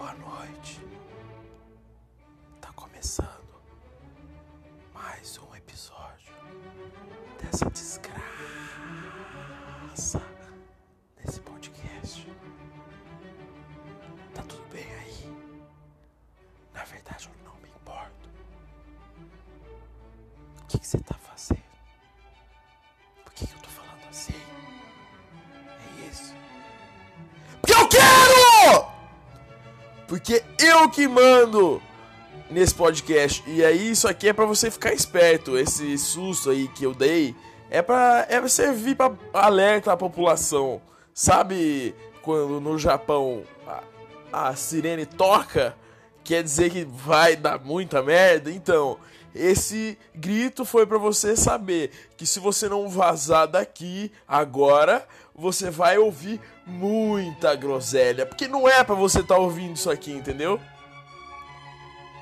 Boa noite. Tá começando mais um episódio dessa desgraça desse podcast. Tá tudo bem aí? Na verdade, eu não me importo. O que que você tá Porque eu que mando nesse podcast. E aí, isso aqui é pra você ficar esperto. Esse susto aí que eu dei é pra, é pra servir pra alerta a população. Sabe quando no Japão a, a sirene toca? Quer dizer que vai dar muita merda? Então, esse grito foi pra você saber que se você não vazar daqui agora, você vai ouvir muita groselha, porque não é pra você estar tá ouvindo isso aqui, entendeu?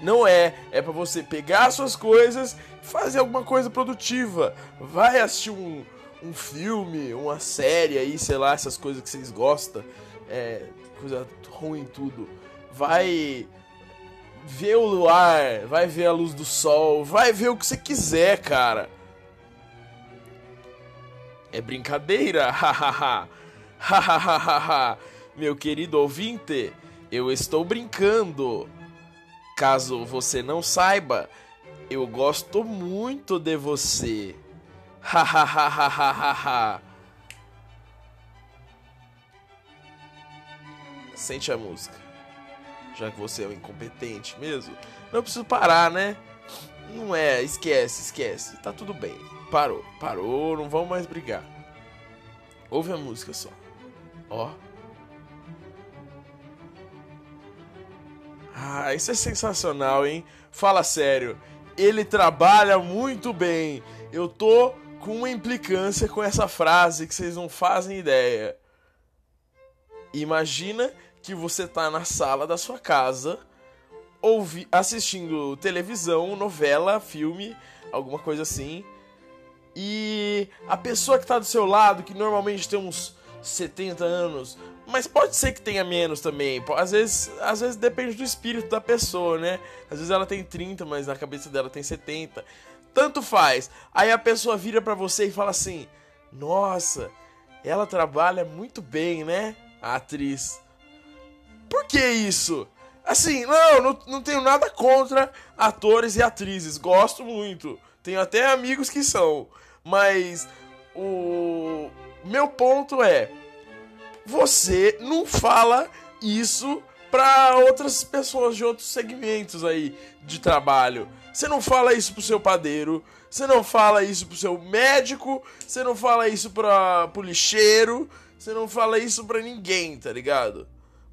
Não é, é para você pegar suas coisas e fazer alguma coisa produtiva. Vai assistir um, um filme, uma série aí, sei lá, essas coisas que vocês gostam, é, coisa ruim tudo. Vai ver o luar, vai ver a luz do sol, vai ver o que você quiser, cara. É brincadeira, hahaha. Hahaha. Meu querido ouvinte, eu estou brincando. Caso você não saiba, eu gosto muito de você. Hahaha. Sente a música. Já que você é um incompetente mesmo, não preciso parar, né? Não é, esquece, esquece. Tá tudo bem. Parou, parou, não vamos mais brigar. Ouve a música só. Ó. Ah, isso é sensacional, hein? Fala sério. Ele trabalha muito bem. Eu tô com uma implicância com essa frase que vocês não fazem ideia. Imagina que você tá na sala da sua casa, ouvi assistindo televisão, novela, filme, alguma coisa assim. E a pessoa que tá do seu lado, que normalmente tem uns 70 anos, mas pode ser que tenha menos também. Às vezes, às vezes depende do espírito da pessoa, né? Às vezes ela tem 30, mas na cabeça dela tem 70. Tanto faz. Aí a pessoa vira para você e fala assim: "Nossa, ela trabalha muito bem, né? A atriz". Por que isso? Assim, não, não, não tenho nada contra atores e atrizes. Gosto muito. Tenho até amigos que são. Mas o meu ponto é: você não fala isso para outras pessoas de outros segmentos aí de trabalho. Você não fala isso pro seu padeiro, você não fala isso pro seu médico, você não fala isso pra, pro lixeiro, você não fala isso pra ninguém, tá ligado?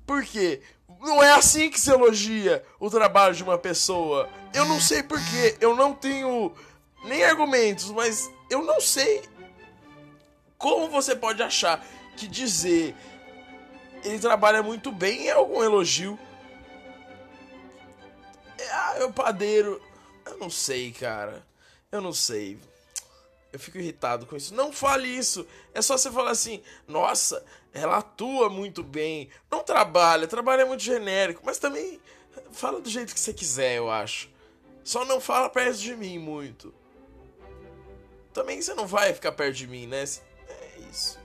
Por quê? Não é assim que se elogia o trabalho de uma pessoa. Eu não sei porquê, eu não tenho nem argumentos, mas eu não sei como você pode achar que dizer ele trabalha muito bem é algum elogio? Ah, é o padeiro. Eu não sei, cara. Eu não sei. Eu fico irritado com isso. Não fale isso. É só você falar assim: nossa, ela atua muito bem. Não trabalha, trabalha muito genérico. Mas também fala do jeito que você quiser, eu acho. Só não fala perto de mim muito. Também você não vai ficar perto de mim, né? É isso.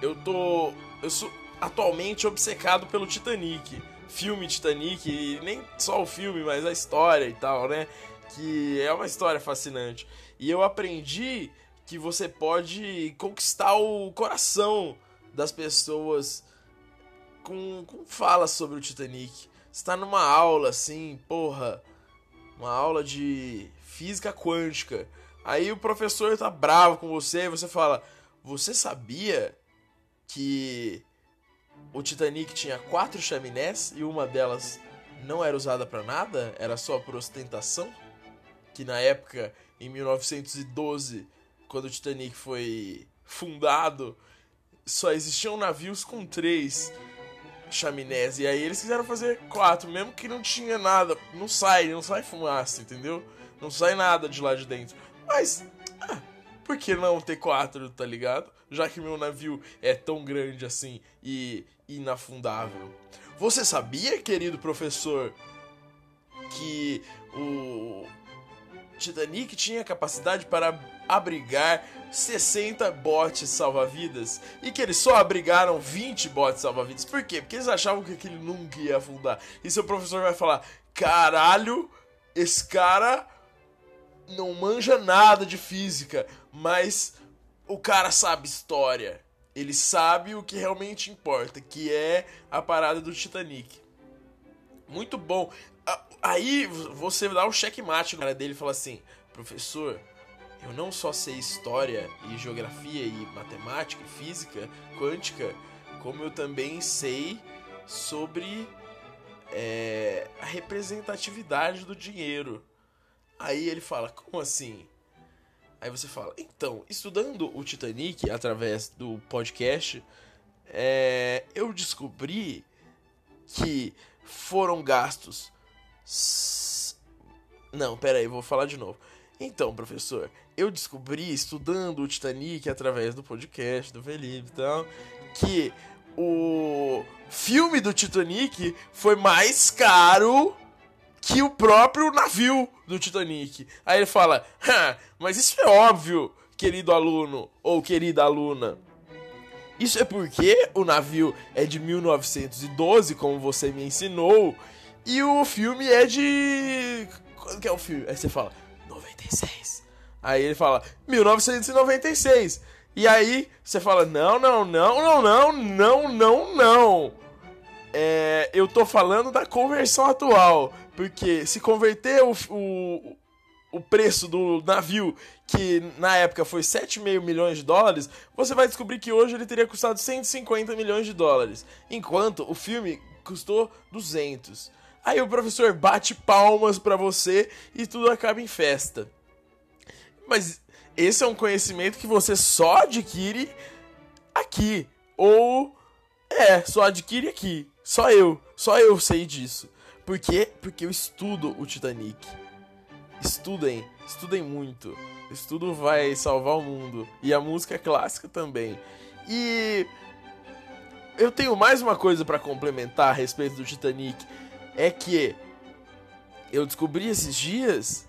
Eu tô. Eu sou atualmente obcecado pelo Titanic. Filme Titanic, e nem só o filme, mas a história e tal, né? Que é uma história fascinante. E eu aprendi que você pode conquistar o coração das pessoas com, com falas sobre o Titanic. Você tá numa aula assim, porra, uma aula de física quântica. Aí o professor tá bravo com você e você fala: Você sabia que o Titanic tinha quatro chaminés e uma delas não era usada para nada, era só por ostentação. Que na época, em 1912, quando o Titanic foi fundado, só existiam navios com três chaminés. E aí eles quiseram fazer quatro, mesmo que não tinha nada. Não sai, não sai fumaça, entendeu? Não sai nada de lá de dentro. Mas, ah, por que não ter quatro, tá ligado? Já que meu navio é tão grande assim e inafundável. Você sabia, querido professor, que o Titanic tinha capacidade para abrigar 60 botes salva-vidas e que eles só abrigaram 20 botes salva-vidas. Por quê? Porque eles achavam que aquele nunca ia afundar. E seu professor vai falar: caralho, esse cara não manja nada de física, mas o cara sabe história. Ele sabe o que realmente importa, que é a parada do Titanic. Muito bom. Aí você dá o um checkmate no cara dele e fala assim: professor, eu não só sei história e geografia e matemática e física quântica, como eu também sei sobre é, a representatividade do dinheiro. Aí ele fala: como assim? Aí você fala: então, estudando o Titanic através do podcast, é, eu descobri que foram gastos. Não, pera aí, vou falar de novo. Então, professor, eu descobri estudando o Titanic através do podcast do Felipe e tal, que o filme do Titanic foi mais caro que o próprio navio do Titanic. Aí ele fala: mas isso é óbvio, querido aluno ou querida aluna. Isso é porque o navio é de 1912, como você me ensinou, e o filme é de. Quando que é o filme? Aí você fala: 96. Aí ele fala: 1996. E aí você fala: não, não, não, não, não, não, não, não. É, eu tô falando da conversão atual. Porque se converter o, o, o preço do navio, que na época foi 7,5 milhões de dólares, você vai descobrir que hoje ele teria custado 150 milhões de dólares. Enquanto o filme custou 200. Aí o professor bate palmas para você e tudo acaba em festa. Mas esse é um conhecimento que você só adquire aqui. Ou. É, só adquire aqui. Só eu. Só eu sei disso. Por quê? Porque eu estudo o Titanic. Estudem. Estudem muito. Estudo vai salvar o mundo. E a música é clássica também. E. Eu tenho mais uma coisa para complementar a respeito do Titanic. É que. Eu descobri esses dias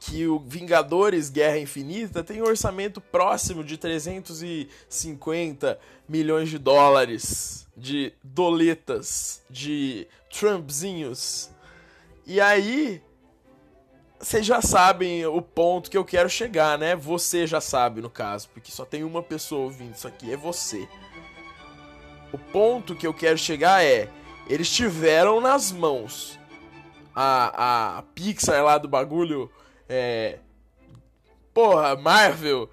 que o Vingadores Guerra Infinita tem um orçamento próximo de 350 milhões de dólares, de doletas, de Trumpzinhos. E aí, vocês já sabem o ponto que eu quero chegar, né? Você já sabe, no caso, porque só tem uma pessoa ouvindo isso aqui, é você. O ponto que eu quero chegar é: eles tiveram nas mãos a, a Pixar lá do bagulho é, porra, Marvel,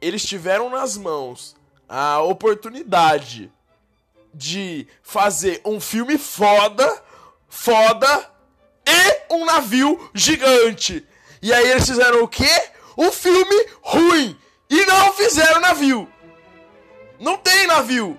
eles tiveram nas mãos a oportunidade de fazer um filme foda, foda e um navio gigante. E aí eles fizeram o quê? Um filme ruim e não fizeram navio. Não tem navio.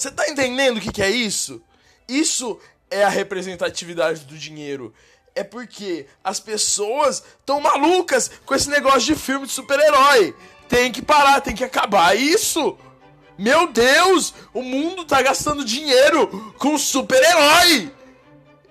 Você tá entendendo o que, que é isso? Isso é a representatividade do dinheiro. É porque as pessoas estão malucas com esse negócio de filme de super-herói. Tem que parar, tem que acabar isso. Meu Deus, o mundo tá gastando dinheiro com super-herói.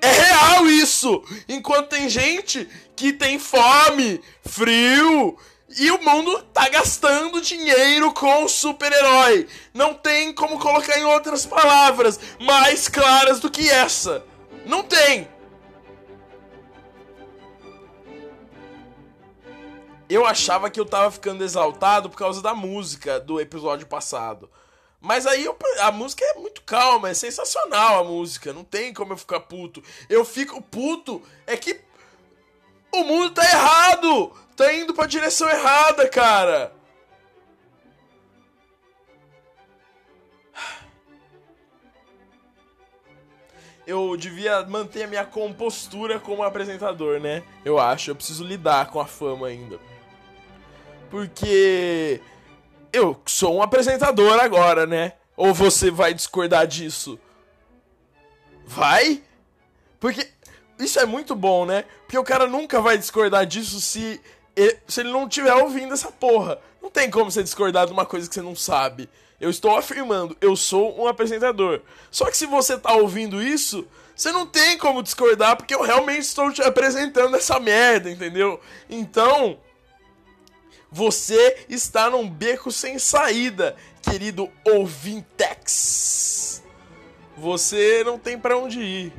É real isso. Enquanto tem gente que tem fome, frio, e o mundo tá gastando dinheiro com super-herói. Não tem como colocar em outras palavras mais claras do que essa. Não tem. Eu achava que eu tava ficando exaltado por causa da música do episódio passado. Mas aí eu, a música é muito calma, é sensacional a música, não tem como eu ficar puto. Eu fico puto é que o mundo tá errado! Tá indo pra direção errada, cara! Eu devia manter a minha compostura como apresentador, né? Eu acho, eu preciso lidar com a fama ainda. Porque eu sou um apresentador agora, né? Ou você vai discordar disso? Vai? Porque isso é muito bom, né? Porque o cara nunca vai discordar disso se ele, se ele não estiver ouvindo essa porra. Não tem como você discordar de uma coisa que você não sabe. Eu estou afirmando, eu sou um apresentador. Só que se você tá ouvindo isso, você não tem como discordar, porque eu realmente estou te apresentando essa merda, entendeu? Então, você está num beco sem saída, querido ouvintex. Você não tem para onde ir.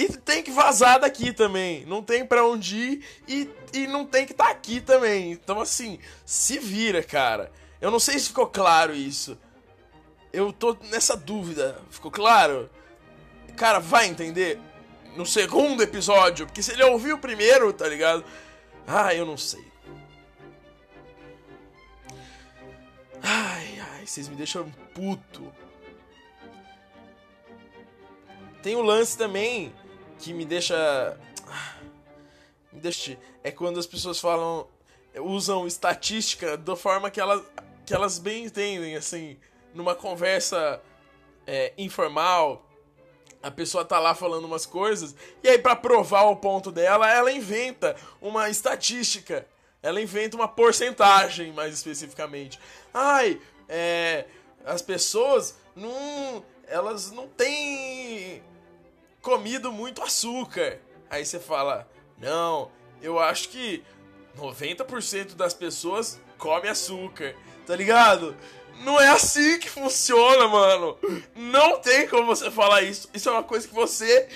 E tem que vazar daqui também. Não tem para onde ir e, e não tem que estar tá aqui também. Então, assim, se vira, cara. Eu não sei se ficou claro isso. Eu tô nessa dúvida. Ficou claro? Cara, vai entender no segundo episódio. Porque se ele ouviu o primeiro, tá ligado? Ah, eu não sei. Ai, ai, vocês me deixam puto. Tem o lance também que me deixa. Me deixa. É quando as pessoas falam. usam estatística da forma que elas, que elas bem entendem, assim. Numa conversa é, informal, a pessoa tá lá falando umas coisas, e aí, para provar o ponto dela, ela inventa uma estatística. Ela inventa uma porcentagem, mais especificamente. Ai, é, as pessoas não. Elas não têm comido muito açúcar. Aí você fala: Não, eu acho que 90% das pessoas come açúcar, tá ligado? Não é assim que funciona, mano. Não tem como você falar isso. Isso é uma coisa que você.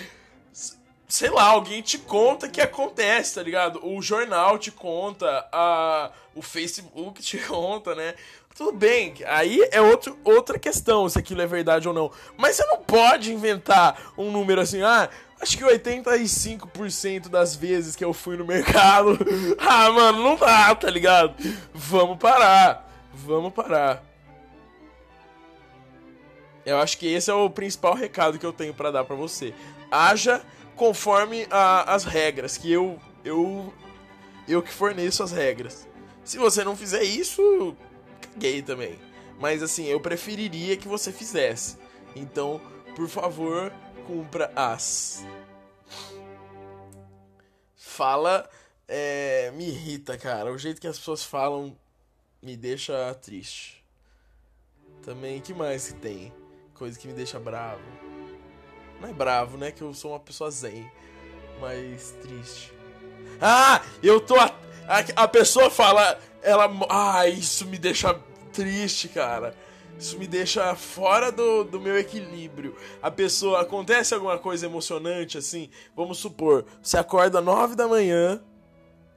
Sei lá, alguém te conta que acontece, tá ligado? O jornal te conta, a, o Facebook te conta, né? Tudo bem, aí é outro, outra questão se aquilo é verdade ou não. Mas você não pode inventar um número assim, ah, acho que 85% das vezes que eu fui no mercado. ah, mano, não dá, tá ligado? Vamos parar. Vamos parar. Eu acho que esse é o principal recado que eu tenho para dar para você. Haja conforme a, as regras, que eu eu eu que forneço as regras. Se você não fizer isso, gay também. Mas assim, eu preferiria que você fizesse. Então, por favor, cumpra as. Fala. É, me irrita, cara. O jeito que as pessoas falam me deixa triste. Também, que mais que tem? Coisa que me deixa bravo. Não é bravo, né? Que eu sou uma pessoa zen. Mas triste. Ah! Eu tô. A, a, a pessoa fala ela. Ah, isso me deixa triste, cara. Isso me deixa fora do, do meu equilíbrio. A pessoa. Acontece alguma coisa emocionante, assim. Vamos supor, você acorda às 9 da manhã.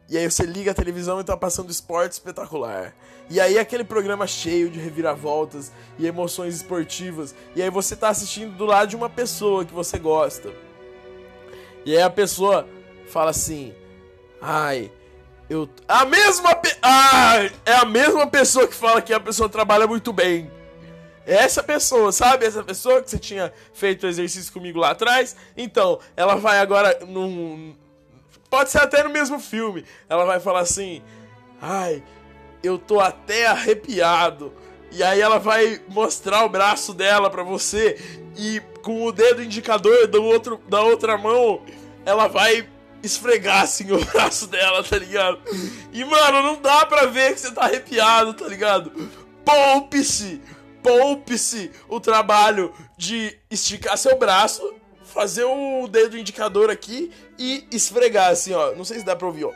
E aí você liga a televisão e tá passando esporte espetacular. E aí aquele programa cheio de reviravoltas e emoções esportivas. E aí você tá assistindo do lado de uma pessoa que você gosta. E aí a pessoa fala assim: Ai, eu. A mesma. Pe... Ah, é a mesma pessoa que fala que a pessoa trabalha muito bem. É essa pessoa, sabe? Essa pessoa que você tinha feito o exercício comigo lá atrás. Então, ela vai agora num. Pode ser até no mesmo filme. Ela vai falar assim: Ai, eu tô até arrepiado. E aí ela vai mostrar o braço dela para você. E com o dedo indicador do outro, da outra mão, ela vai esfregar assim o braço dela, tá ligado? E mano, não dá pra ver que você tá arrepiado, tá ligado? Poupe-se! Poupe-se o trabalho de esticar seu braço, fazer o dedo indicador aqui e esfregar assim, ó. Não sei se dá pra ouvir, ó.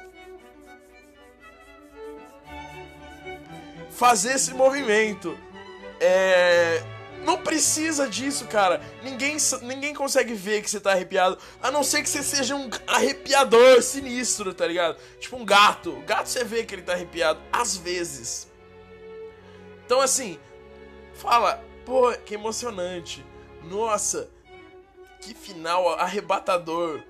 Fazer esse movimento. É não precisa disso, cara. Ninguém, ninguém consegue ver que você tá arrepiado. A não ser que você seja um arrepiador sinistro, tá ligado? Tipo um gato. O gato você vê que ele tá arrepiado. Às vezes. Então, assim. Fala. Pô, que emocionante. Nossa. Que final arrebatador.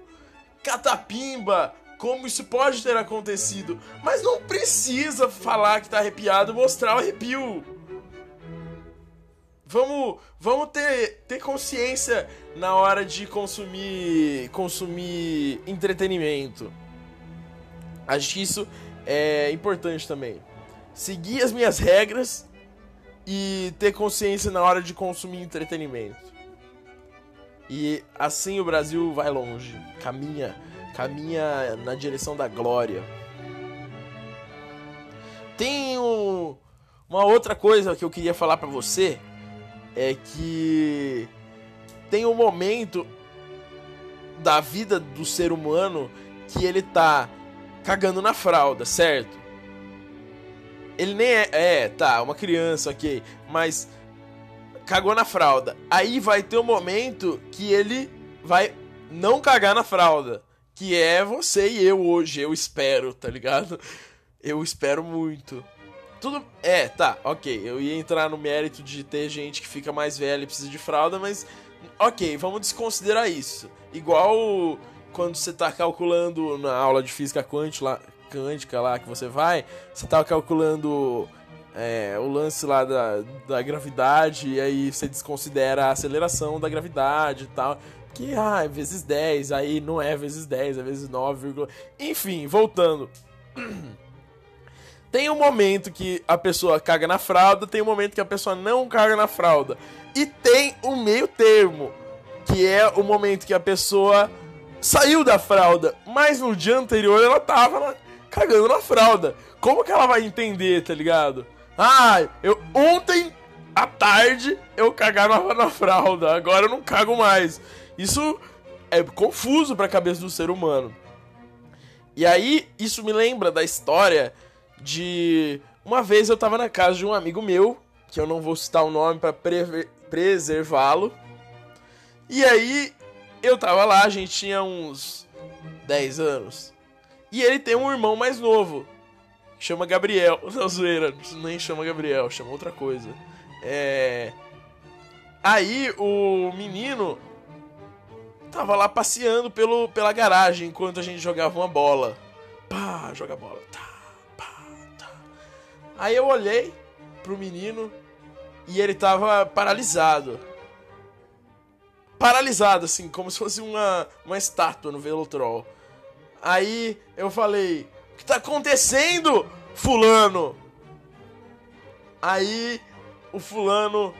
Catapimba. Como isso pode ter acontecido. Mas não precisa falar que tá arrepiado mostrar o arrepio. Vamos, vamos ter, ter consciência na hora de consumir, consumir entretenimento. Acho que isso é importante também. Seguir as minhas regras e ter consciência na hora de consumir entretenimento. E assim o Brasil vai longe, caminha, caminha na direção da glória. Tem um, uma outra coisa que eu queria falar para você é que tem um momento da vida do ser humano que ele tá cagando na fralda, certo? Ele nem é. É, tá, uma criança, ok. Mas. Cagou na fralda. Aí vai ter um momento que ele vai não cagar na fralda. Que é você e eu hoje, eu espero, tá ligado? Eu espero muito. Tudo. É, tá, ok. Eu ia entrar no mérito de ter gente que fica mais velha e precisa de fralda, mas. Ok, vamos desconsiderar isso. Igual quando você tá calculando na aula de física quântica lá, lá que você vai, você tá calculando é, o lance lá da, da gravidade, e aí você desconsidera a aceleração da gravidade e tal. Que, ah, é vezes 10, aí não é vezes 10, é vezes 9, enfim, voltando. Tem um momento que a pessoa caga na fralda, tem um momento que a pessoa não caga na fralda. E tem um meio termo, que é o momento que a pessoa saiu da fralda, mas no dia anterior ela tava cagando na fralda. Como que ela vai entender, tá ligado? Ah, eu ontem à tarde eu cagava na fralda, agora eu não cago mais. Isso é confuso para a cabeça do ser humano. E aí, isso me lembra da história de uma vez eu tava na casa de um amigo meu, que eu não vou citar o nome para preservá-lo. E aí eu tava lá, a gente tinha uns 10 anos. E ele tem um irmão mais novo. Que chama Gabriel. Não, zoeira, nem chama Gabriel, chama outra coisa. É. Aí o menino tava lá passeando pelo, pela garagem enquanto a gente jogava uma bola. Pá, joga bola. Tá. Aí eu olhei pro menino e ele tava paralisado paralisado, assim, como se fosse uma, uma estátua no Velotrol. Aí eu falei: O que tá acontecendo, Fulano? Aí o Fulano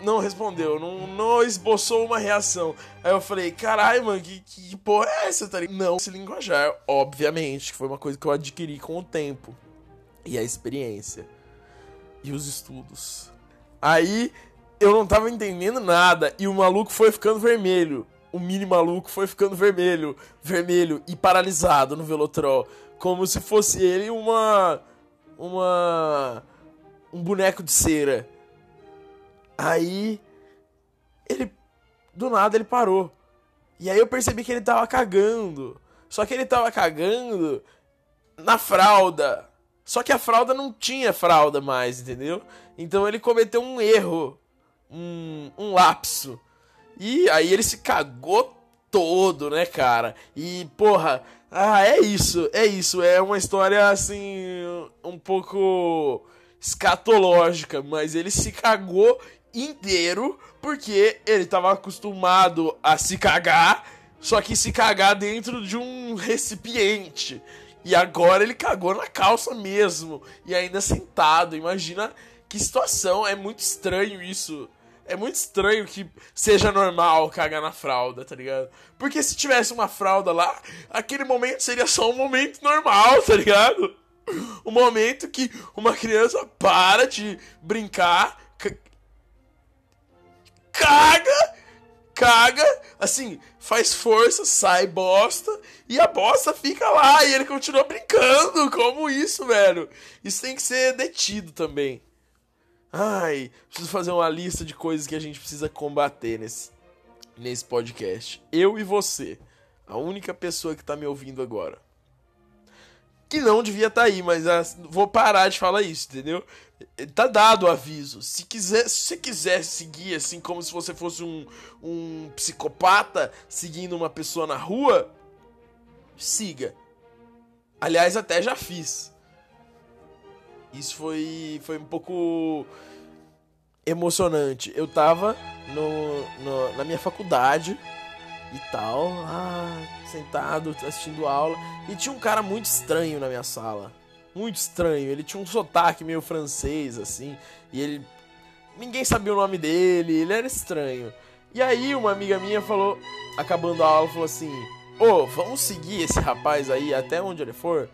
não respondeu, não, não esboçou uma reação. Aí eu falei: Caralho, mano, que, que porra é essa? Tá não, esse linguajar, obviamente, que foi uma coisa que eu adquiri com o tempo e a experiência e os estudos. Aí eu não tava entendendo nada e o maluco foi ficando vermelho. O mini maluco foi ficando vermelho, vermelho e paralisado no Velotrol, como se fosse ele uma uma um boneco de cera. Aí ele do nada ele parou. E aí eu percebi que ele tava cagando. Só que ele tava cagando na fralda. Só que a fralda não tinha fralda mais, entendeu? Então ele cometeu um erro um, um lapso. E aí ele se cagou todo, né, cara? E, porra, ah, é isso, é isso. É uma história, assim, um pouco escatológica, mas ele se cagou inteiro porque ele tava acostumado a se cagar, só que se cagar dentro de um recipiente. E agora ele cagou na calça mesmo, e ainda sentado. Imagina que situação, é muito estranho isso. É muito estranho que seja normal cagar na fralda, tá ligado? Porque se tivesse uma fralda lá, aquele momento seria só um momento normal, tá ligado? Um momento que uma criança para de brincar, caga, caga, assim, faz força, sai bosta, e a bosta fica lá e ele continua brincando. Como isso, velho? Isso tem que ser detido também. Ai, preciso fazer uma lista de coisas que a gente precisa combater nesse, nesse podcast. Eu e você. A única pessoa que tá me ouvindo agora. Que não devia estar tá aí, mas ah, vou parar de falar isso, entendeu? Tá dado o aviso. Se quiser, se você quiser seguir assim como se você fosse um, um psicopata seguindo uma pessoa na rua, siga. Aliás, até já fiz. Isso foi, foi um pouco emocionante. Eu tava no, no, na minha faculdade e tal, ah, sentado, assistindo aula, e tinha um cara muito estranho na minha sala. Muito estranho. Ele tinha um sotaque meio francês, assim, e ele. Ninguém sabia o nome dele, ele era estranho. E aí uma amiga minha falou, acabando a aula, falou assim: Ô, oh, vamos seguir esse rapaz aí até onde ele for?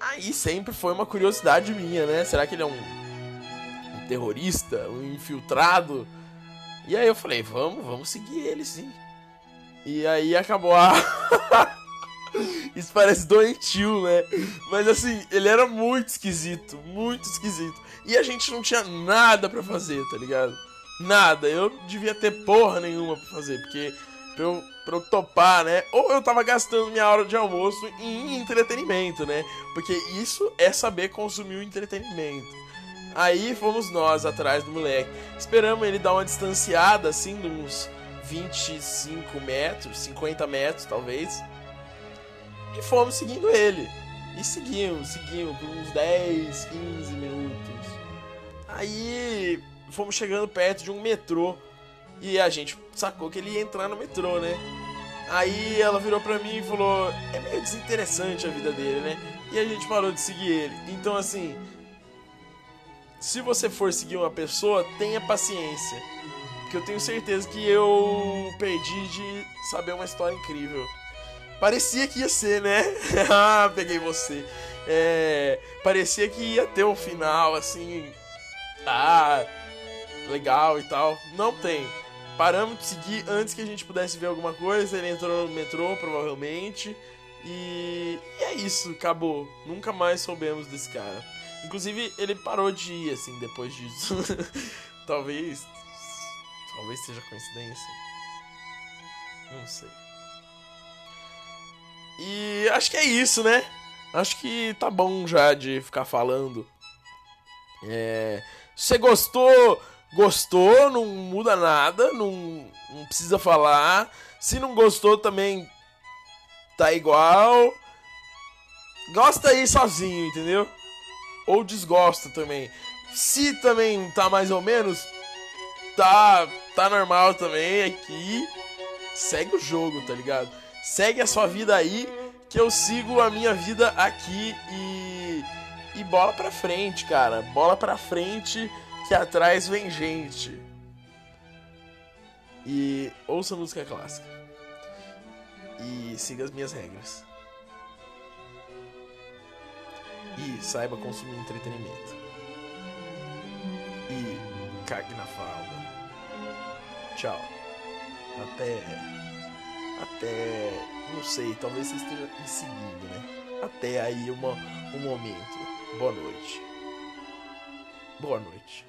Aí sempre foi uma curiosidade minha, né? Será que ele é um, um terrorista, um infiltrado? E aí eu falei, vamos, vamos seguir ele sim. E aí acabou a. Isso parece doentio, né? Mas assim, ele era muito esquisito, muito esquisito. E a gente não tinha nada para fazer, tá ligado? Nada. Eu devia ter porra nenhuma pra fazer, porque pra eu, pra eu topar, né? Ou eu tava gastando minha hora de almoço em entretenimento, né? Porque isso é saber consumir o entretenimento. Aí fomos nós atrás do moleque. Esperamos ele dar uma distanciada, assim, de uns 25 metros, 50 metros talvez. E fomos seguindo ele. E seguimos, seguimos por uns 10, 15 minutos. Aí fomos chegando perto de um metrô. E a gente sacou que ele ia entrar no metrô, né? Aí ela virou pra mim e falou: É meio desinteressante a vida dele, né? E a gente parou de seguir ele. Então, assim, se você for seguir uma pessoa, tenha paciência. Porque eu tenho certeza que eu perdi de saber uma história incrível. Parecia que ia ser, né? ah, peguei você. É, parecia que ia ter um final assim. Ah, legal e tal. Não tem. Paramos de seguir antes que a gente pudesse ver alguma coisa. Ele entrou no metrô, provavelmente. E, e é isso, acabou. Nunca mais soubemos desse cara. Inclusive, ele parou de ir, assim, depois disso. talvez. Talvez seja coincidência. Não sei. E acho que é isso, né? Acho que tá bom já de ficar falando. É. Você gostou? Gostou, não muda nada, não, não precisa falar. Se não gostou também tá igual. Gosta aí sozinho, entendeu? ou desgosta também. Se também tá mais ou menos, tá, tá normal também aqui. Segue o jogo, tá ligado? Segue a sua vida aí, que eu sigo a minha vida aqui e. E bola pra frente, cara. Bola pra frente, que atrás vem gente. E ouça música clássica. E siga as minhas regras e saiba consumir entretenimento. E cague na falda. Tchau. Até. Até. Não sei, talvez você esteja me seguindo, né? Até aí uma, um momento. Boa noite. Boa noite.